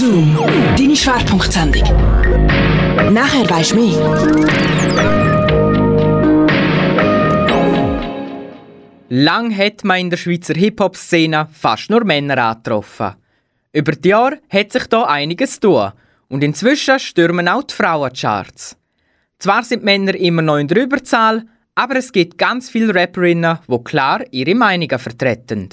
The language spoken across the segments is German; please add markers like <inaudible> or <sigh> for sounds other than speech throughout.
Zoom, deine Schwerpunktsendung. Nachher weisst du mehr. Lang hat man in der Schweizer Hip-Hop-Szene fast nur Männer angetroffen. Über die Jahre hat sich da einiges tun und inzwischen stürmen auch die Frauencharts. Zwar sind Männer immer noch in der Überzahl, aber es gibt ganz viele Rapperinnen, die klar ihre Meinungen vertreten.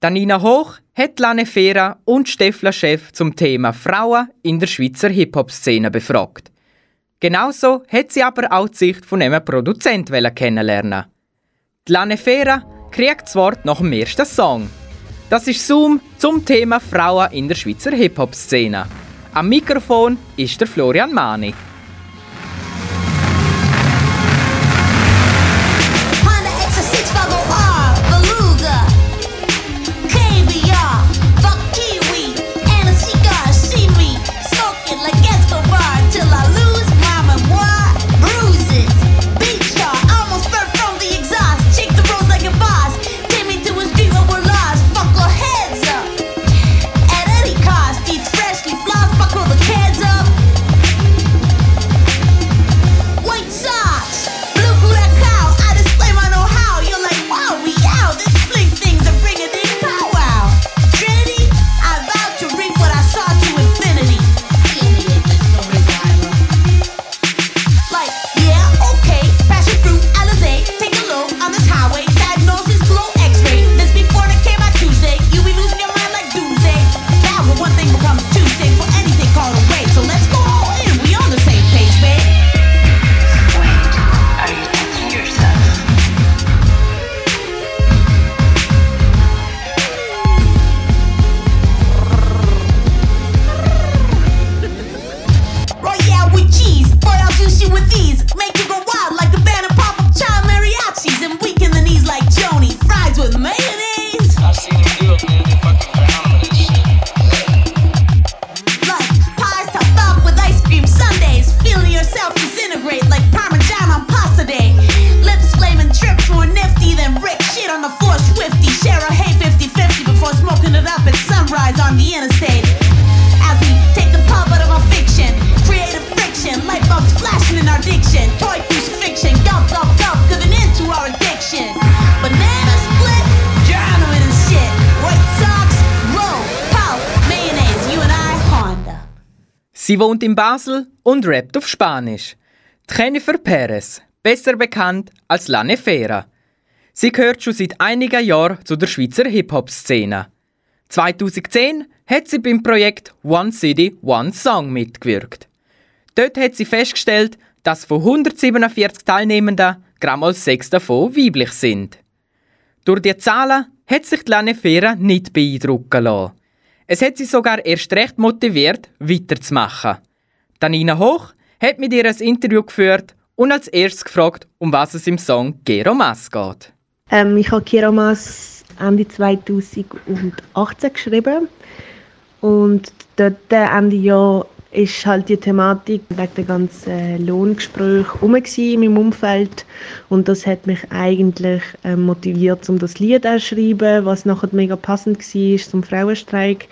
Danina Hoch hat Lane Fera und Steffler Chef zum Thema Frauen in der Schweizer Hip-Hop-Szene befragt. Genauso hat sie aber auch die Sicht von einem Produzent kennenlernen. Die Lane Fera kriegt das Wort nach dem ersten Song. Das ist Zoom zum Thema Frauen in der Schweizer Hip-Hop-Szene. Am Mikrofon ist der Florian Mani. Sie wohnt in Basel und rappt auf Spanisch. Jennifer Perez, besser bekannt als La Nefera. Sie gehört schon seit einigen Jahren zu der Schweizer Hip-Hop-Szene. 2010 hat sie beim Projekt One City, One Song mitgewirkt. Dort hat sie festgestellt, dass von 147 Teilnehmenden gerade mal sechs davon weiblich sind. Durch die Zahlen hat sich die Lanefera nicht beeindrucken lassen. Es hat sie sogar erst recht motiviert, weiterzumachen. Danina Hoch hat mit ihr ein Interview geführt und als erstes gefragt, um was es im Song Geromas geht. Ähm, ich habe Geromas Ende 2018 geschrieben und dort Ende Jahr ist halt die Thematik wegen der ganzen Lohngespräche herum in meinem Umfeld. Und das hat mich eigentlich äh, motiviert, um das Lied zu schreiben, was nachher mega passend war zum Frauenstreik,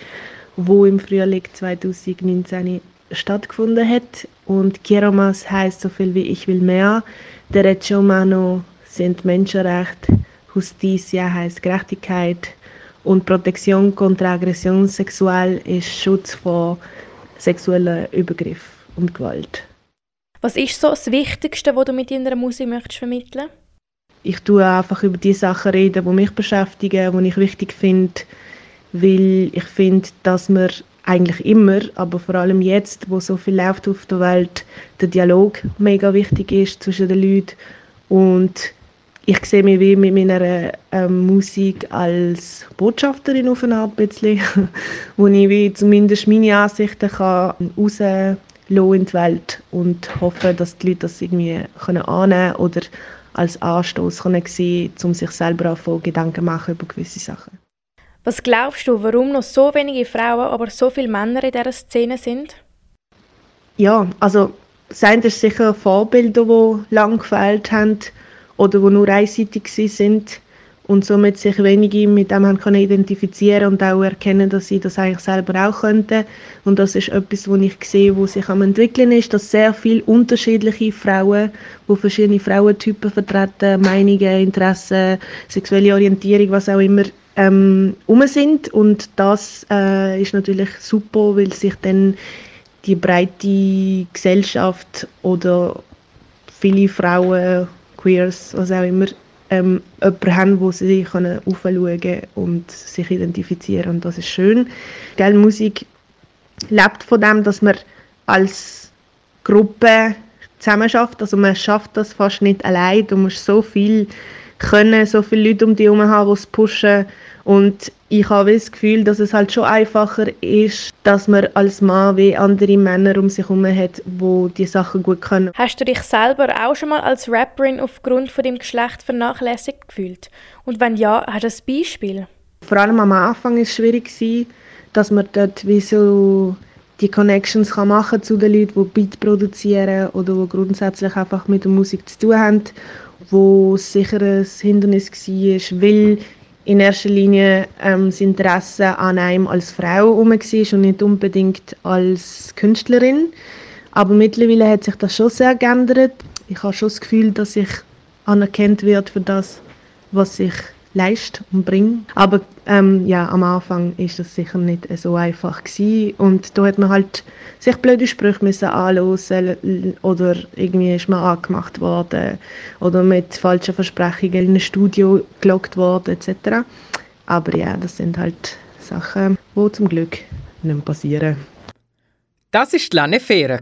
wo im Frühling 2019 stattgefunden hat. Und Kieromas heißt so viel wie ich will mehr, Derecho Humano sind Menschenrechte, Justicia heißt Gerechtigkeit. Und Protektion contra Aggression sexual ist Schutz vor sexuellen Übergriff und Gewalt. Was ist so das Wichtigste, was du mit deiner Musik möchtest vermitteln? Ich tue einfach über die Sachen reden, die mich beschäftigen, die ich wichtig finde, weil ich finde, dass man eigentlich immer, aber vor allem jetzt, wo so viel läuft auf der Welt, der Dialog mega wichtig ist zwischen den Leuten und ich sehe mich wie mit meiner ähm, Musik als Botschafterin auf Art bisschen, <laughs> wo ich wie zumindest meine Ansichten kann rauslassen in die Welt und hoffe, dass die Leute das irgendwie können annehmen oder als Anstoß können sehen, um sich selber auch Gedanken machen über gewisse Sachen. Was glaubst du, warum noch so wenige Frauen, aber so viele Männer in dieser Szene sind? Ja, also seien das sicher Vorbilder, die lange gefehlt haben oder die nur einseitig sind. und somit sich wenige mit dem haben können identifizieren und auch erkennen, dass sie das eigentlich selber auch könnten. Und das ist etwas, was ich sehe, wo sich am entwickeln ist, dass sehr viele unterschiedliche Frauen, wo verschiedene Frauentypen vertreten, Meinungen, Interessen, sexuelle Orientierung, was auch immer, ähm, um sind. Und das äh, ist natürlich super, weil sich dann die breite Gesellschaft oder viele Frauen, Queers, was auch immer, ähm, jemanden haben, wo sie können aufschauen und sich identifizieren und das ist schön. Gell, Musik lebt von dem, dass man als Gruppe zusammen schafft. Also man schafft das fast nicht allein. Du musst so viel können, so viele Leute um dich herum haben, die es pushen und ich habe das Gefühl, dass es halt schon einfacher ist, dass man als Mann wie andere Männer um sich herum hat, die die Sachen gut können. Hast du dich selber auch schon mal als Rapperin aufgrund von dem Geschlecht vernachlässigt gefühlt? Und wenn ja, hast du ein Beispiel? Vor allem am Anfang war es schwierig, dass man dort wie so die Connections kann machen zu den Leuten, die Beat produzieren oder die grundsätzlich einfach mit der Musik zu tun haben, wo sicher ein Hindernis war, weil in erster Linie ähm, das Interesse an einem als Frau herum war und nicht unbedingt als Künstlerin. Aber mittlerweile hat sich das schon sehr geändert. Ich habe schon das Gefühl, dass ich anerkannt wird für das, was ich leiste und bringe. Aber ähm, ja, am Anfang ist das sicher nicht so einfach gewesen. und da hat man halt sich blöde Sprüche müssen anhören oder irgendwie ist man angemacht worden oder mit falschen Versprechungen in ein Studio gelockt worden etc. Aber ja, das sind halt Sachen, die zum Glück nicht passieren. Das war Lanne Fera.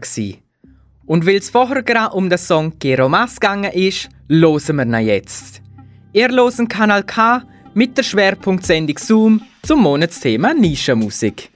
Und weil es vorher gerade um den Song Geromas gegangen ist, hören wir ihn jetzt. Ihr losen Kanal K mit der Schwerpunktsendung Zoom zum Monatsthema Nischenmusik.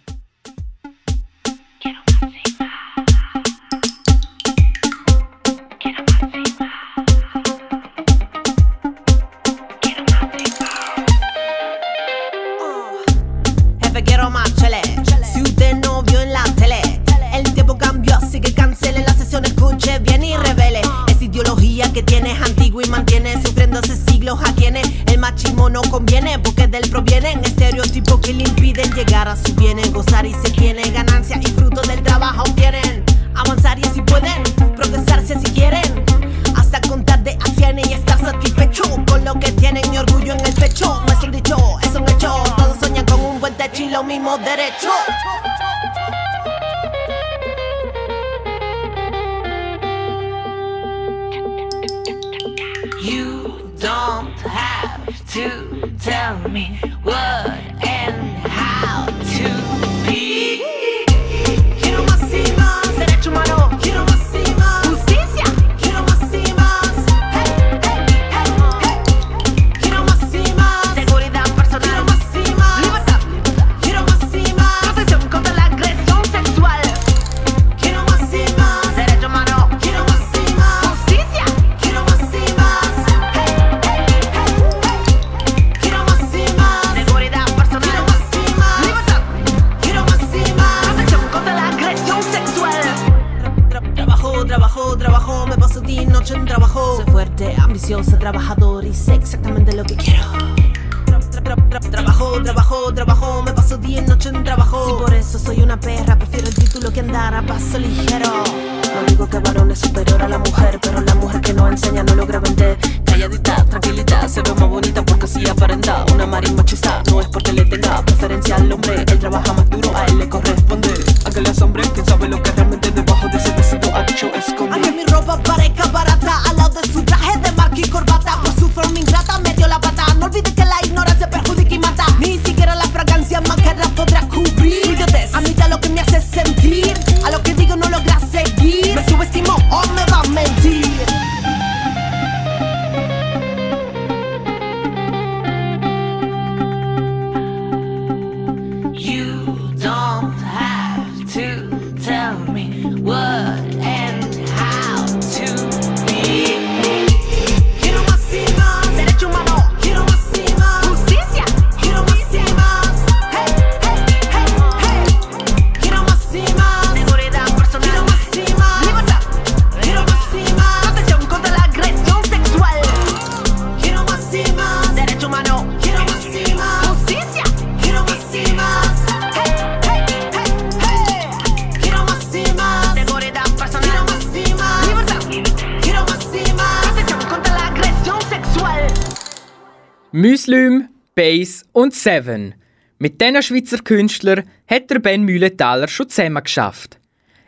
Und Seven. Mit diesen Schweizer Künstlern hat der Ben Mühlenthaler schon zusammen geschafft.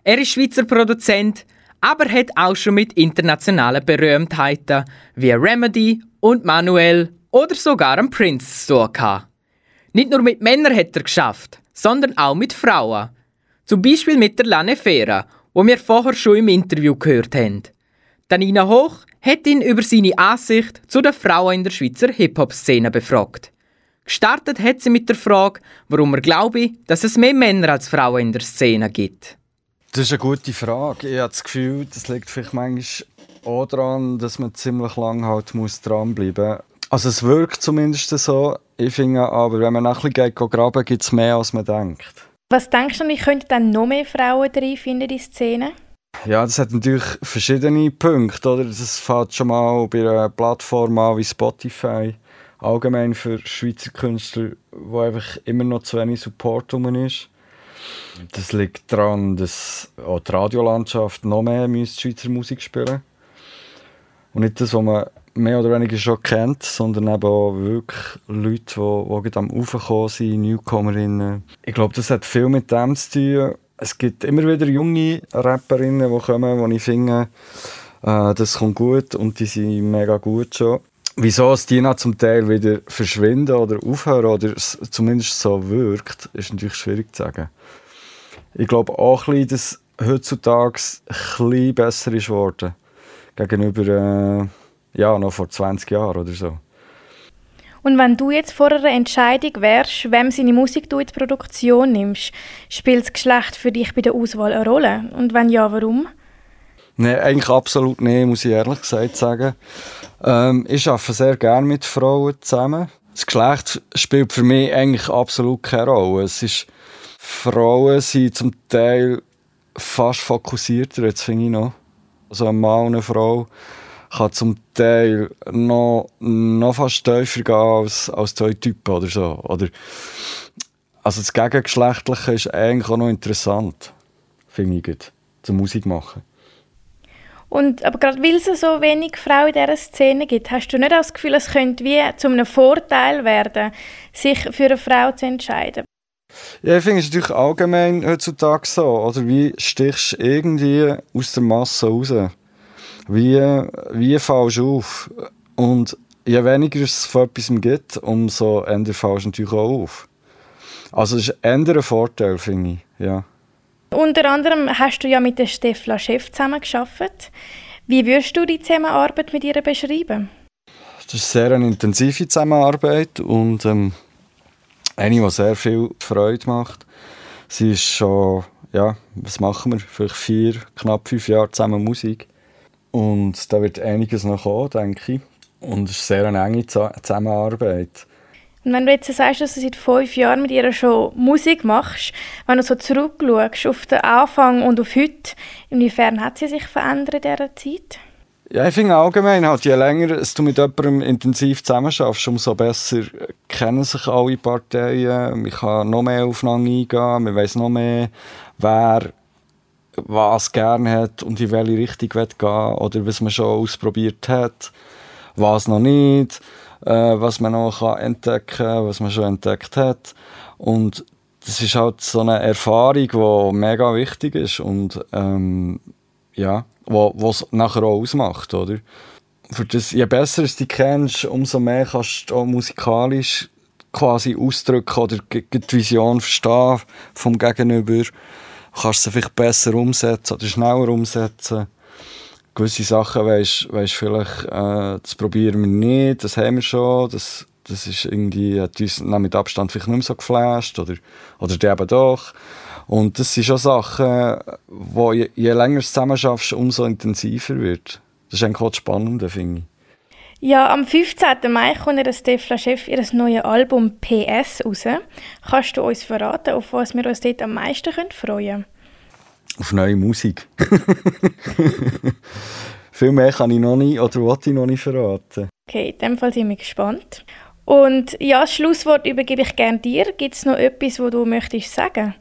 Er ist Schweizer Produzent, aber hat auch schon mit internationalen Berühmtheiten wie Remedy und Manuel oder sogar einem Prince zu tun gehabt. Nicht nur mit Männern hat er geschafft, sondern auch mit Frauen. Zum Beispiel mit der Lane Fera, wo wir vorher schon im Interview gehört haben. Danina Hoch hat ihn über seine Ansicht zu den Frauen in der Schweizer Hip-Hop-Szene befragt. Gestartet hat sie mit der Frage, warum er glaube, dass es mehr Männer als Frauen in der Szene gibt. Das ist eine gute Frage. Ich habe das Gefühl, das liegt vielleicht manchmal auch daran, dass man ziemlich lange halt muss dranbleiben muss. Also es wirkt zumindest so. Ich finde aber, wenn man ein bisschen graben gibt es mehr, als man denkt. Was denkst du, wie könnten dann noch mehr Frauen reinfinden in die Szene? Ja, das hat natürlich verschiedene Punkte. Oder? Das fängt schon mal bei einer Plattform an wie Spotify. Allgemein für Schweizer Künstler, wo einfach immer noch zu wenig Support rum ist. Das liegt daran, dass auch die Radiolandschaft noch mehr Schweizer Musik spielen Und nicht das, was man mehr oder weniger schon kennt, sondern eben auch wirklich Leute, die, die am Aufkommen sind, Newcomerinnen. Ich glaube, das hat viel mit dem zu tun. Es gibt immer wieder junge Rapperinnen, die kommen, die ich finde, äh, das kommt gut und die sind mega gut schon. Wieso es die zum Teil wieder verschwinden oder aufhören oder zumindest so wirkt, ist natürlich schwierig zu sagen. Ich glaube auch ein bisschen, dass heutzutage ein besser ist geworden. Gegenüber äh, ja, noch vor 20 Jahren oder so. Und wenn du jetzt vor einer Entscheidung wärst, wem seine Musik du in die Produktion nimmst, spielt das Geschlecht für dich bei der Auswahl eine Rolle? Und wenn ja, warum? Nein, eigentlich absolut nicht, muss ich ehrlich gesagt sagen. Ähm, ich arbeite sehr gerne mit Frauen zusammen. Das Geschlecht spielt für mich eigentlich absolut keine Rolle. Es ist, Frauen sind zum Teil fast fokussierter, jetzt finde ich noch. Also ein Mann und eine Frau kann zum Teil noch, noch fast tiefer gehen als, als zwei Typen oder so. Oder, also das Gegengeschlechtliche ist eigentlich auch noch interessant, finde ich, zur Musik machen. Und, aber gerade weil es so wenig Frauen in dieser Szene gibt, hast du nicht das Gefühl, es könnte wie zu einem Vorteil werden, sich für eine Frau zu entscheiden? Ja, ich finde es natürlich allgemein heutzutage so. Oder wie stichst du irgendwie aus der Masse raus? Wie, wie fällst du auf? Und je weniger es von etwas gibt, umso eher fällst du natürlich auch auf. Also es ist eher ein Vorteil, finde ich. Ja. Unter anderem hast du ja mit der Stefla Chef zusammengearbeitet. Wie würdest du die Zusammenarbeit mit ihr beschreiben? Das ist sehr eine intensive Zusammenarbeit und ähm, eine, die sehr viel Freude macht. Sie ist schon, ja, was machen wir? Vielleicht vier, knapp fünf Jahre zusammen Musik. Und da wird einiges noch kommen, denke ich. Und es ist sehr eine enge Zusammenarbeit. Und wenn du jetzt sagst, dass du seit fünf Jahren mit ihr schon Musik machst, wenn du so zurückschaust auf den Anfang und auf heute, inwiefern hat sie sich verändert in dieser Zeit? Ja, ich finde allgemein, halt, je länger du mit jemandem intensiv zusammenschaffst, umso besser kennen sich alle Parteien. Man kann noch mehr aufeinander eingehen, man weiß noch mehr, wer was gerne hat und in welche Richtung gehen will oder was man schon ausprobiert hat, was noch nicht äh, was man noch kann entdecken kann, was man schon entdeckt hat. Und das ist halt so eine Erfahrung, die mega wichtig ist und ähm, ja, was nachher auch ausmacht, oder? Für das, je besser du dich kennst, umso mehr kannst du auch musikalisch quasi ausdrücken oder die Vision verstehen vom Gegenüber. Du kannst sie vielleicht besser umsetzen oder schneller umsetzen gewisse Sachen weisst, weisst vielleicht, äh, das probieren wir nicht, das haben wir schon, das, das ist irgendwie, hat uns mit Abstand vielleicht nicht mehr so geflasht oder, oder die eben doch. Und das sind schon Sachen, wo je, je länger du zusammen schaffst, umso intensiver wird. Das ist eigentlich auch das Spannende, finde ich. Ja, am 15. Mai kommt der Stefla Chef ihr neues Album PS raus. Kannst du uns verraten, auf was wir uns dort am meisten freuen können? Auf neue Musik. <laughs> Viel mehr kann ich noch nicht oder wollte ich noch nicht verraten. Okay, in dem Fall sind wir gespannt. Und ja, das Schlusswort übergebe ich gerne dir. Gibt es noch etwas, was du möchtest sagen?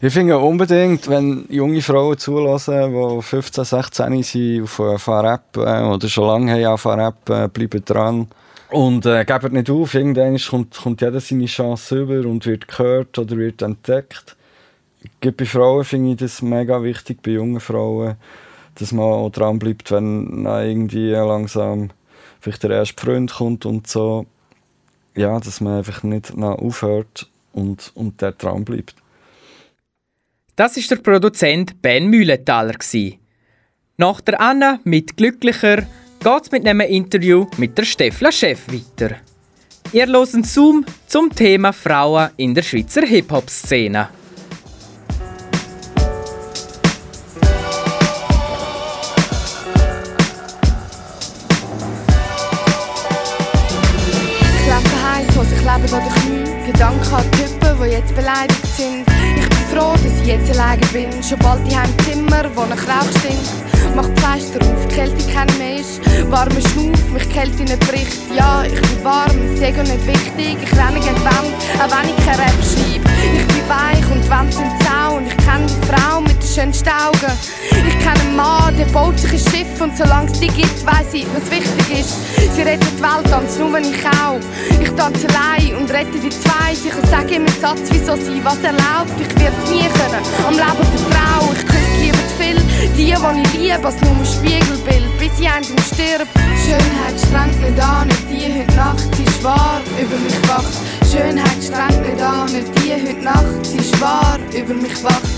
Ich finde unbedingt, wenn junge Frauen zulassen, die 15, 16 sind, auf äh, oder schon lange haben auf Fahrrap, äh, bleiben dran. Und äh, gebt nicht auf, irgendwann kommt, kommt jeder seine Chance über und wird gehört oder wird entdeckt. Bei Frauen finde ich das mega wichtig, bei jungen Frauen, dass man auch dran bleibt, wenn irgendwie langsam vielleicht der erste Freund kommt und so. Ja, dass man einfach nicht aufhört und, und der dran. Das ist der Produzent Ben Mühlenthaler. Nach der Anna mit Glücklicher geht es mit einem Interview mit der Stefla Chef weiter. Ihr losen Zoom zum Thema Frauen in der Schweizer Hip-Hop-Szene. Gedanken an Typen, die jetzt beleidigt sind. Ich bin froh, dass ich jetzt alleine bin. Schon bald die im Zimmer, wo nach Rauch stinkt. Mach die Fenster auf, Kälte keine mehr ist. Warme Schnuff, mich Kälte nicht bricht. Ja, ich bin warm, ist Ego nicht wichtig. Ich renne gegen die Wand, auch wenn ich kein Rap schreibe. Ich bin weich und die Wände sind Zaun. Ich kenne die Frau mit den schönsten Augen. Ich kenne einen Mann, der baut sich ein Schiff und solange es die gibt, weiss ich, was wichtig ist. Sie rettet die Welt, tanzt nur wenn ich auch. Ich tanze allein und rette die zwei. Sicher sage ich mir Satz, wieso sie was erlaubt. Ich werde es nie können, am Leben vertrauen. Ich küsse lieber zu viel, die, die ich liebe, als nur ein Spiegelbild, bis ich einem stirbt. Schönheit strengt nicht an, nicht die heute Nacht, sie ist wahr, über mich wacht. Schönheit strengt nicht an, nicht die heute Nacht, sie ist wahr, über mich wacht.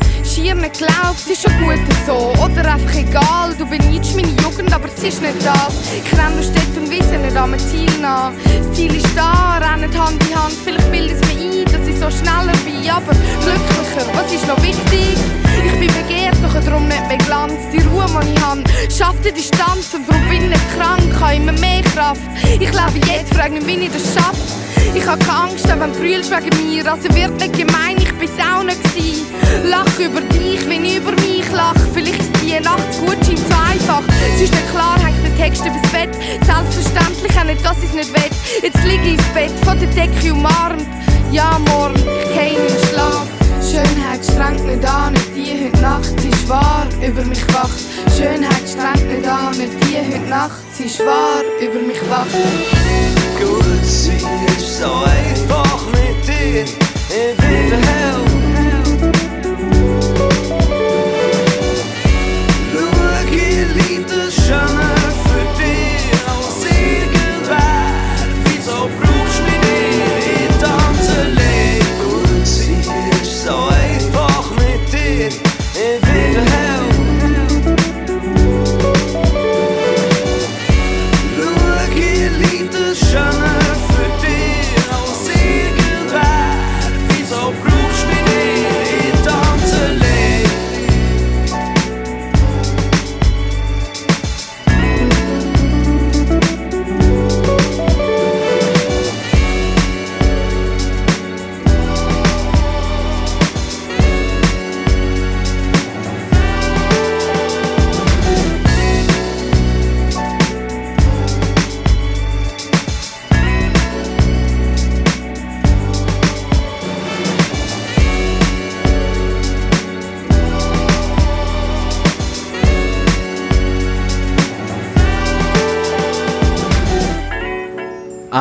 nicht glaubt, es ist schon gut so. Oder einfach egal, du benutzt meine Jugend, aber es ist nicht das. Ich renne Städte und Wiese nicht an Ziel nach. Das Ziel ist da, rennen Hand in Hand. Vielleicht bildet es mir ein, dass ich so schneller bin, aber glücklicher. Was ist noch wichtig? Ich bin begehrt, doch darum nicht mehr Glanz. Die Ruhe, die ich habe, schafft die Distanz und darum bin ich nicht krank, habe immer mehr Kraft. Ich lebe jetzt, frage mich, wie ich das schaffe. Ich hab keine Angst, wenn du wegen mir. Also wird nicht gemein, ich bin's auch nicht gewesen. Lach über einfach. Es ist nicht klar, hängt der Text übers Bett. Selbstverständlich auch nicht, dass ich's nicht will. Jetzt liege ich ins Bett, von der Decke umarmt. Ja, morgen, ich geh in Schlaf. Schönheit strengt nicht an, nicht die heute Nacht, sie ist wahr, über mich wacht. Schönheit strengt nicht an, nicht die heute Nacht, sie ist wahr, über mich wacht. Gut, sie ist so einfach mit dir, ich will helfen. Jamais.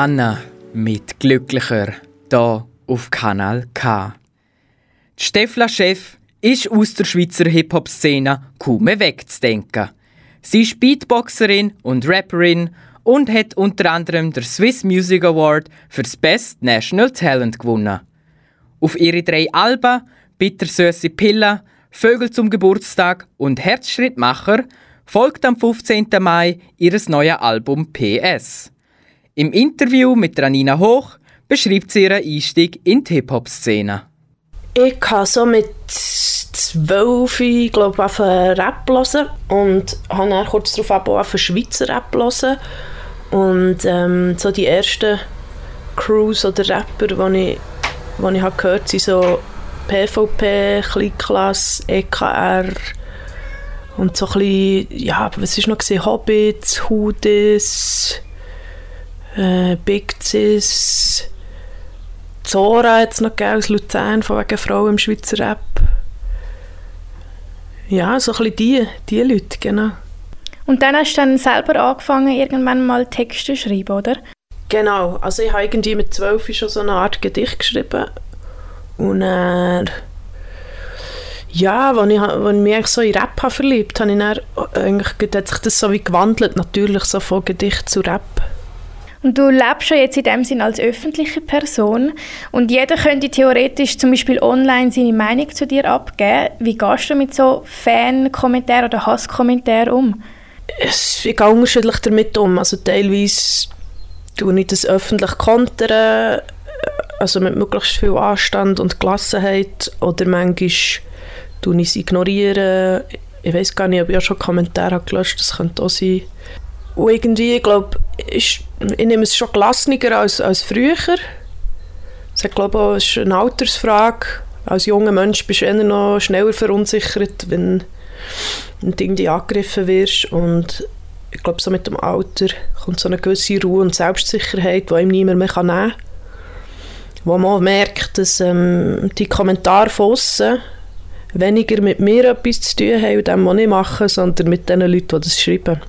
Anna mit Glücklicher, da auf Kanal K. Die Stefla Chef ist aus der Schweizer Hip-Hop-Szene kaum wegzudenken. Sie ist Beatboxerin und Rapperin und hat unter anderem den Swiss Music Award für das Best National Talent gewonnen. Auf ihre drei Alben Bittersüße Pille, Vögel zum Geburtstag und Herzschrittmacher folgt am 15. Mai ihres neuen Album PS. Im Interview mit Ranina Hoch beschreibt sie ihren Einstieg in die Hip-Hop-Szene. Ich habe so mit zwölf, glaube ich, angefangen Rap hören und habe dann kurz darauf angefangen, Schweizer Rap hören. Und ähm, so die ersten Crews oder Rapper, die ich die ich habe gehört sind so PVP, Kleinklasse, EKR und so ein bisschen, ja, was war noch? Hobbits, Hoodies, äh, Big Cis, Zora es noch gegeben aus Luzern, von wegen Frauen im Schweizer Rap. Ja, so ein bisschen die, die Leute, genau. Und dann hast du dann selber angefangen, irgendwann mal Texte zu schreiben, oder? Genau, also ich habe irgendwie mit zwölf schon so eine Art Gedicht geschrieben. Und äh, ja, als ich, als ich mich so in Rap habe verliebt habe, ich dann, eigentlich, hat sich das so wie gewandelt, natürlich so von Gedicht zu Rap. Und du lebst ja jetzt in dem Sinn als öffentliche Person und jeder könnte theoretisch zum Beispiel online seine Meinung zu dir abgeben. Wie gehst du mit so Fan-Kommentaren oder Hasskommentaren um? Ich gehe unterschiedlich damit um. Also teilweise tue ich das öffentlich kontern, also mit möglichst viel Anstand und Gelassenheit oder manchmal tue ich es ignorieren. Ich weiß gar nicht, ob ich auch schon Kommentare gelöscht habe, das könnte auch sein. Und irgendwie, ich glaube, ich, ich nehme es schon gelassener als, als früher. Ich glaube, es ist eine Altersfrage. Als junger Mensch bist du eher noch schneller verunsichert, wenn, wenn du irgendwie angegriffen wirst. Und ich glaube, so mit dem Alter kommt so eine gewisse Ruhe und Selbstsicherheit, die ihm niemand mehr nehmen kann. Wo man merkt, dass ähm, die Kommentare von aussen weniger mit mir etwas zu tun haben und dem, was ich mache, sondern mit den Leuten, die das schreiben.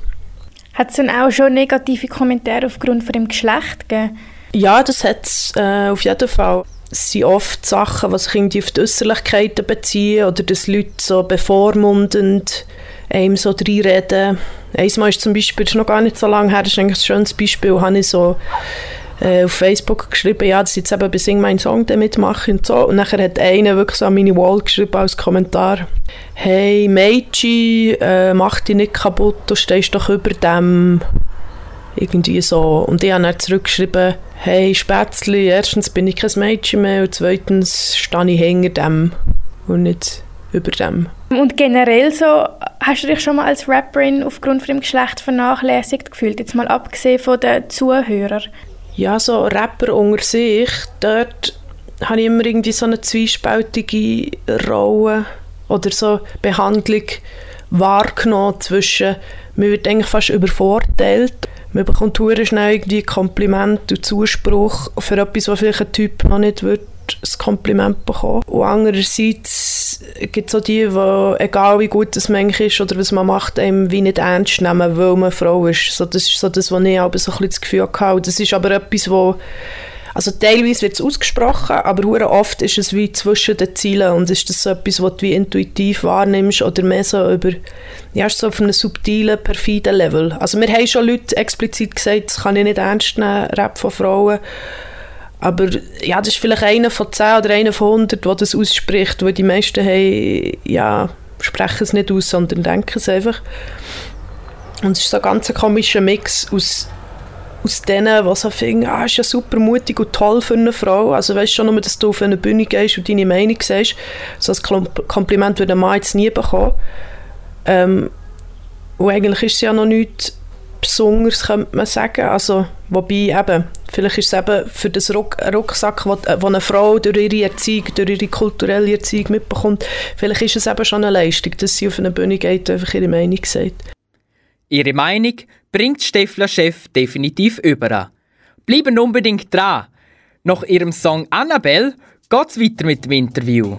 Hat es dann auch schon negative Kommentare aufgrund von dem Geschlecht gegeben? Ja, das hat es äh, auf jeden Fall. Es sind oft Sachen, die sich irgendwie auf die Äußerlichkeiten beziehen oder dass Leute so bevormundend einem so reinreden. Einmal ist zum Beispiel, das ist noch gar nicht so lange her, das ist eigentlich ein schönes Beispiel, habe ich so äh, auf Facebook geschrieben, ja, dass ich jetzt eben bei Sing meinen Song damit mache und so. Und nachher hat einer wirklich so an meine Wall geschrieben als Kommentar, hey Meiji, äh, mach dich nicht kaputt, du stehst doch über dem. Irgendwie so. Und ich habe dann zurückgeschrieben, hey Spätzli, erstens bin ich kein Mädchen mehr und zweitens stehe ich hinter dem und nicht über dem. Und generell so, hast du dich schon mal als Rapperin aufgrund von dem Geschlecht vernachlässigt gefühlt? Jetzt mal abgesehen von den Zuhörern. Ja, so Rapper unter sich, dort habe ich immer irgendwie so eine zwiespältige Rolle oder so Behandlung wahrgenommen zwischen, man wird eigentlich fast übervorteilt, man bekommt sehr schnell irgendwie Kompliment und Zuspruch für etwas, was vielleicht ein Typ noch nicht wird ein Kompliment bekommen. Und andererseits gibt es auch die, die, egal wie gut es manchmal ist oder was man macht, einem wie nicht ernst nehmen, weil man Frau ist. So, das ist so das, was ich aber so ein bisschen das Gefühl hatte. Das ist aber etwas, wo also teilweise wird es ausgesprochen, aber sehr oft ist es wie zwischen den Zielen und ist das so etwas, was du wie intuitiv wahrnimmst oder mehr so über, ja, so auf einem subtilen, perfiden Level. Also wir haben schon Leute explizit gesagt, das kann ich nicht ernst nehmen, Rap von Frauen, aber ja, das ist vielleicht einer von zehn oder einer von hundert, der das ausspricht, weil die meisten haben, ja, sprechen es nicht aus, sondern denken es einfach. Und es ist so ein ganz komischer Mix aus, aus denen, die so finden, ah, ist ja super mutig und toll für eine Frau. Also weißt schon nur, dass du auf eine Bühne gehst und deine Meinung sagst. So ein Kompliment würde ein Mann jetzt nie bekommen. Ähm, und eigentlich ist es ja noch nichts Besonderes, könnte man sagen. Also, wobei eben, vielleicht ist es eben für das Ruck Rucksack, wo, wo eine Frau durch ihre Erziehung, durch ihre kulturelle Erziehung mitbekommt, vielleicht ist es eben schon eine Leistung, dass sie auf eine Bühne geht und einfach ihre Meinung sagt. Ihre Meinung bringt Steffler-Chef definitiv über. Bleiben unbedingt dran. Nach ihrem Song Annabelle geht es weiter mit dem Interview.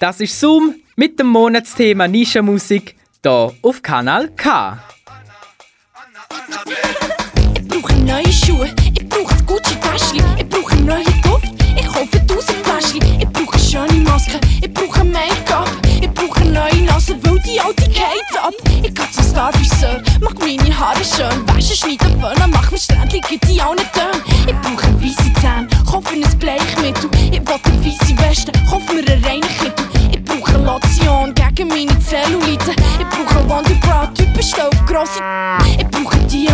Das ist Zoom mit dem Monatsthema Nischenmusik hier auf Kanal K. Schuhe, ich brauche das Gucci-Täschchen, ich brauche neue Duft, ich kaufe tausend Fläschchen, ich brauche schöne Masken, ich brauche Make-up, ich brauche neue Nase, weil die alte geht ab. Ich gehe zum Starfriseur, mach meine Haare schön, wäsche, schneide, föhnen, mach mir Strändchen, gibt die allen Töne. Ich brauche weisse Zähne, kaufe ein Bleichmittel, ich will eine weisse Weste, kaufe mir einen reinen Kittel. Ich brauche Lotion gegen meine Zellulite, ich brauche Wonderbra, typisch auf grosse Ich brauche Diamanten,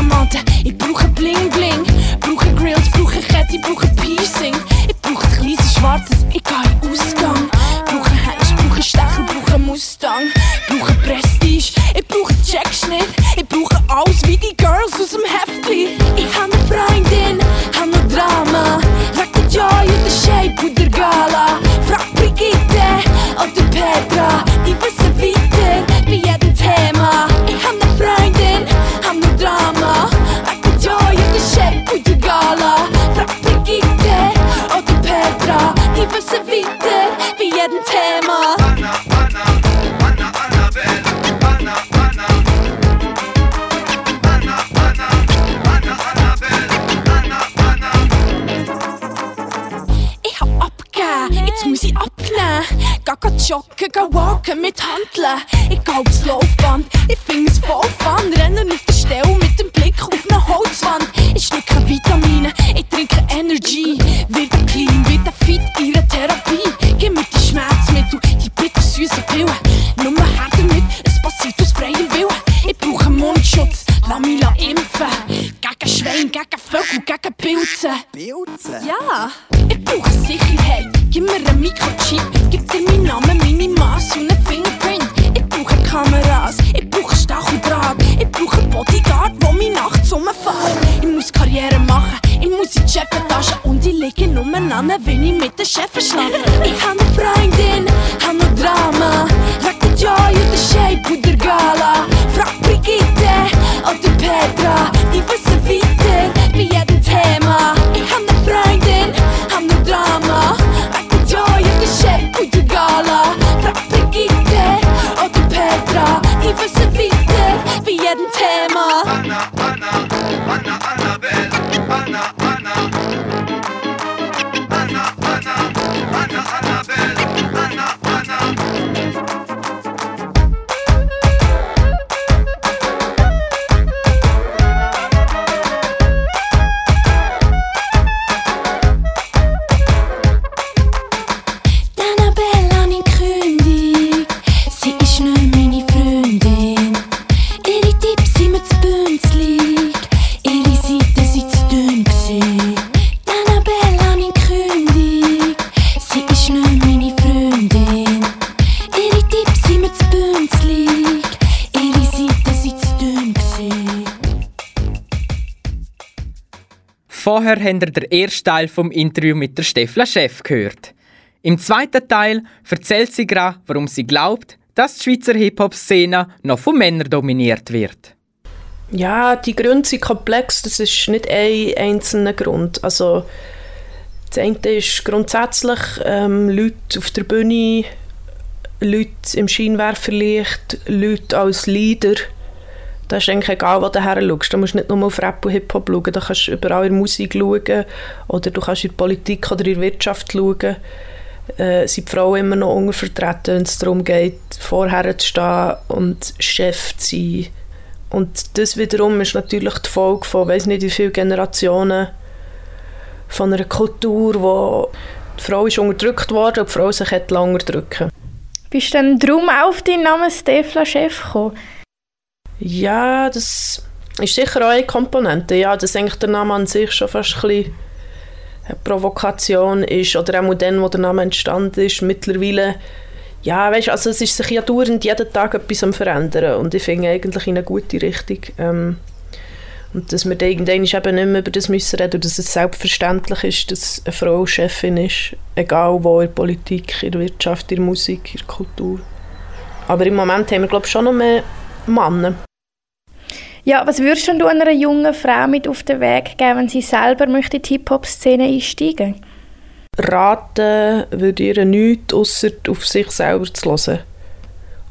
gegen Pilze. Pilze? Ja. Ich brauche Sicherheit, gib mir einen Mikrochip. Gib dir meinen Namen, meine Maß und einen Fingerprint. Ich brauche Kameras, ich brauche Stacheldraht. Ich brauche einen Bodyguard, der mich nachts umfährt. Ich muss Karriere machen, ich muss in die Chefetage. Und ich liege nur an, wenn ich mit den Chefs schlafe. Ich habe eine Freundin, habe noch Drama. Wegen der Joy und der Shape und der Gala. Frag Brigitte oder Petra, die wissen habt ihr den ersten Teil vom Interview mit der Stefla Chef gehört. Im zweiten Teil erzählt sie gerade, warum sie glaubt, dass die Schweizer Hip-Hop-Szene noch von Männern dominiert wird. Ja, die Gründe sind komplex, das ist nicht ein einzelner Grund. Also, das eine ist grundsätzlich ähm, Leute auf der Bühne, Leute im Scheinwerferlicht, Leute als Leader. Das ist eigentlich egal, wo du her schaust. Da musst du nicht nur auf Rap und Hip-Hop schauen, da kannst du überall in Musik schauen oder du kannst in Politik oder in Wirtschaft schauen. Äh, sind die Frauen immer noch untervertreten, wenn es darum geht, vorher zu stehen und Chef zu sein. Und das wiederum ist natürlich die Folge von, weiß nicht wie viele Generationen von einer Kultur, wo die Frau ist unterdrückt worden und die Frau sich lange unterdrücken. Bist du dann darum auf deinen Namen Stefla Chef gekommen? Ja, das ist sicher auch eine Komponente. Ja, dass eigentlich der Name an sich schon fast ein eine Provokation ist oder auch dann, wo der Name entstanden ist, mittlerweile ja, weißt, also es ist sich ja dauernd jeden Tag etwas am verändern und ich finde eigentlich in eine gute Richtung. Ähm, und dass wir dann irgendwann eben nicht mehr über das müssen reden dass es selbstverständlich ist, dass eine Frau Chefin ist, egal wo, in der Politik, in der Wirtschaft, in der Musik, in der Kultur. Aber im Moment haben wir, glaube ich, schon noch mehr Männer. Ja, was würdest du einer jungen Frau mit auf den Weg geben, wenn sie selber möchte in die Hip-Hop-Szene einsteigen Raten würde ihr nichts, außer auf sich selber zu hören.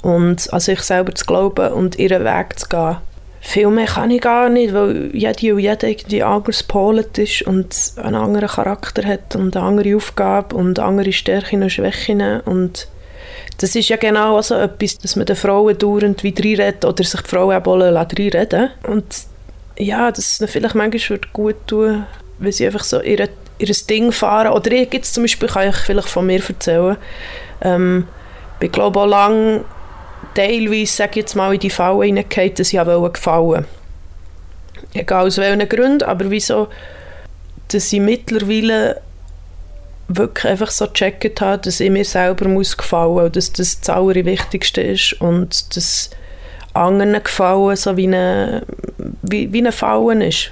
Und an sich selber zu glauben und ihren Weg zu gehen. Viel mehr kann ich gar nicht, weil jede und jeder irgendwie anders gepolt ist und einen anderen Charakter hat und eine andere Aufgabe und andere Stärken und Schwächen. Und das ist ja genau so etwas, dass man den Frauen dauernd wieder reinredet oder sich die Frauen auch reinreden. Und ja, das ist vielleicht manchmal gut tun, wenn sie einfach so ihr, ihr Ding fahren. Oder ich jetzt zum Beispiel, kann ich vielleicht von mir erzählen, ähm, ich glaube auch lange teilweise, sage ich jetzt mal, in die Falle hineingefallen, dass ich auch gefallen. Egal aus welchen Gründen, aber wieso, dass ich mittlerweile wirklich einfach so gecheckt habe, dass ich mir selber muss gefallen und dass das das Allerwichtigste ist und dass anderen gefallen so wie eine, wie, wie eine Fallen ist.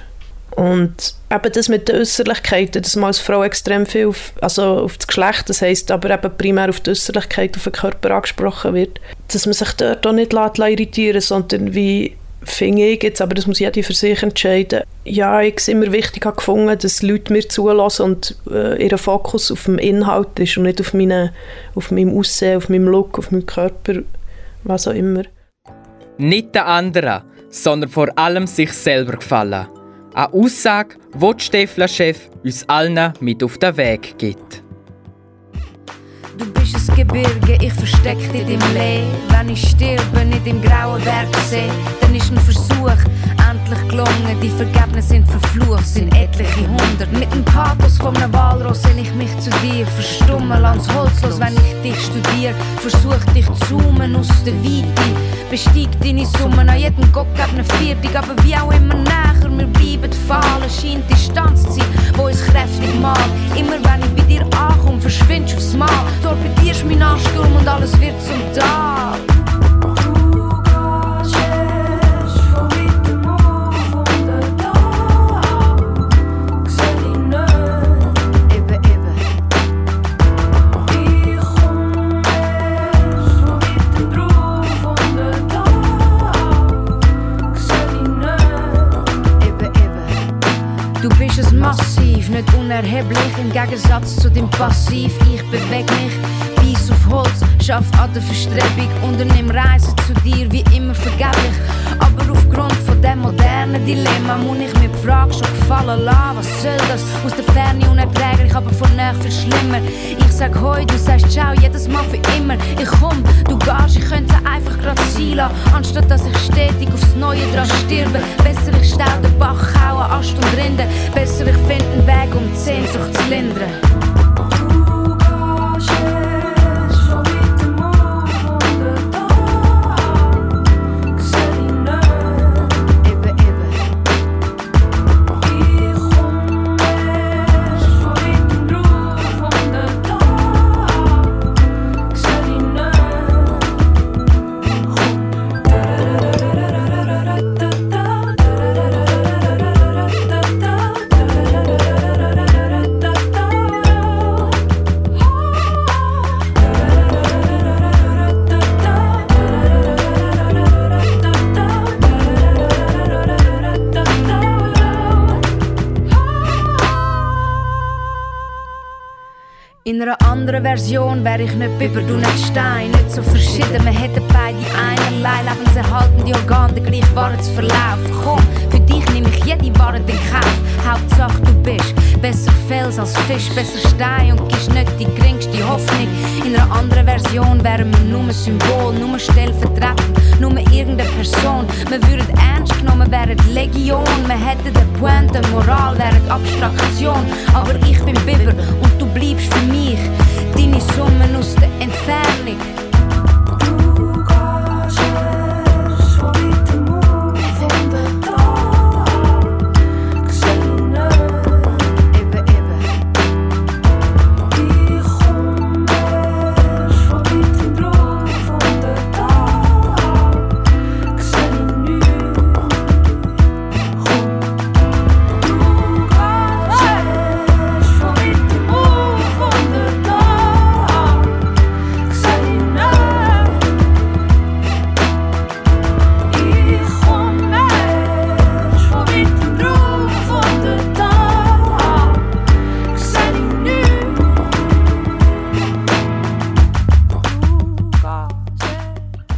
Und eben das mit den Äußerlichkeiten, dass man als Frau extrem viel auf, also auf das Geschlecht, das heisst aber eben primär auf die Äußerlichkeit, auf den Körper angesprochen wird, dass man sich dort auch nicht lässt, irritieren sondern wie finde ich jetzt, aber das muss jeder für sich entscheiden. Ja, ich es immer wichtig habe gefunden, dass Leute mir zulassen und äh, ihr Fokus auf dem Inhalt ist und nicht auf, meine, auf meinem Aussehen, auf meinem Look, auf meinem Körper, was auch immer. Nicht der andere, sondern vor allem sich selber gefallen. Eine Aussage, die die Steffler-Chef uns allen mit auf den Weg gibt. Du bist ein Gebirge, ich versteck dich im Lee. Wenn ich sterbe, nicht im grauen Bergsee, dann ist ein Versuch endlich gelungen. Die Vergebnisse sind verflucht, sind etliche hundert. Mit dem Pathos von einem Walross seh ich mich zu dir. Verstummel ans Holz los, wenn ich dich studiere. Versuch dich zu zoomen aus der Weite. Besteig deine Summen, an jedem Gott gibt eine Viertig. Aber wie auch immer näher wir bleiben fallen, scheint Distanz zu sein, wo uns kräftig macht. Immer wenn ich bei dir ankomme, verschwindest aufs Mal torpedierst meinen Ansturm und alles wird zum Tag. Nicht unerheblich im Gegensatz zu dem Passiv. Ich beweg mich Eis auf Holz, schaff an der Verstrebung, unternimm Reisen zu dir wie immer vergeblich. Aber aufgrund dem modernen Dilemma muss ich mir die Frage schon gefallen lassen, was soll das? Aus der Ferne unerträglich, aber von näher viel schlimmer. Ich sag heu, du sagst ciao, jedes Mal für immer. Ich komm, du gehst, ich könnte einfach grad sein anstatt dass ich stetig aufs Neue dran stirbe. Besser ich stau den Bach, haue Ast und Rinde, besser ich find einen Weg, um die Sehnsucht zu lindern. Einer anderen Version wäre ich nicht Biber, du nicht Stein. Nicht so verschieden, wir hätten beide einerlei lebenserhaltende Organe, der gleiche Wahrheitsverlauf. Komm, Wahrheit in Kauf. Hauptsache du bist besser Fels als Fisch, besser Stein und gibst nicht die geringste Hoffnung. In einer anderen Version wären wir nur ein Symbol, nur stellvertretend, nur irgendeine Person. Wir würden ernst genommen, wären Legion. Wir hätten die Pointe, Moral wäre Abstraktion. Aber ich bin Biber und du bleibst für mich, deine Summen aus der Entfernung.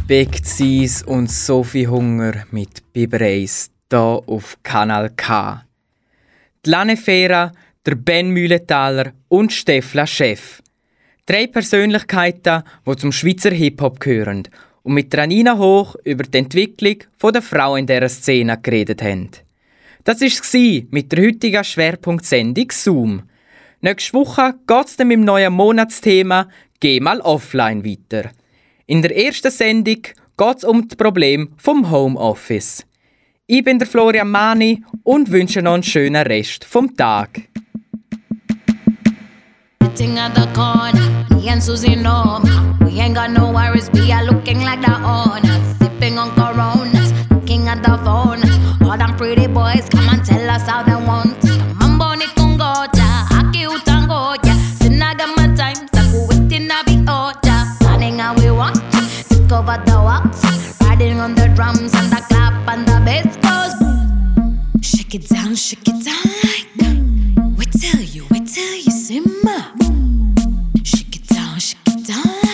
Big Seas und Sophie Hunger mit Biber Ace hier auf Kanal K. Die Lane Fera, der Ben Mühlenthaler und Stefla Chef. Drei Persönlichkeiten, die zum Schweizer Hip-Hop gehören und mit Ranina Hoch über die Entwicklung der Frau in dieser Szene geredet haben. Das war es mit der heutigen Schwerpunktsendung Zoom. Nächste Woche geht es dann mit dem neuen Monatsthema «Geh mal offline» weiter. In der ersten Sendung geht es um das Problem vom Homeoffice. Ich bin der Florian Mani und wünsche noch einen schönen Rest vom Tag. All them pretty boys come and tell us how they want over the wax. Riding on the drums and the clap and the bass goes. Shake it down, shake it down like. We tell you, wait till you, simmer. Shake it down, shake it down.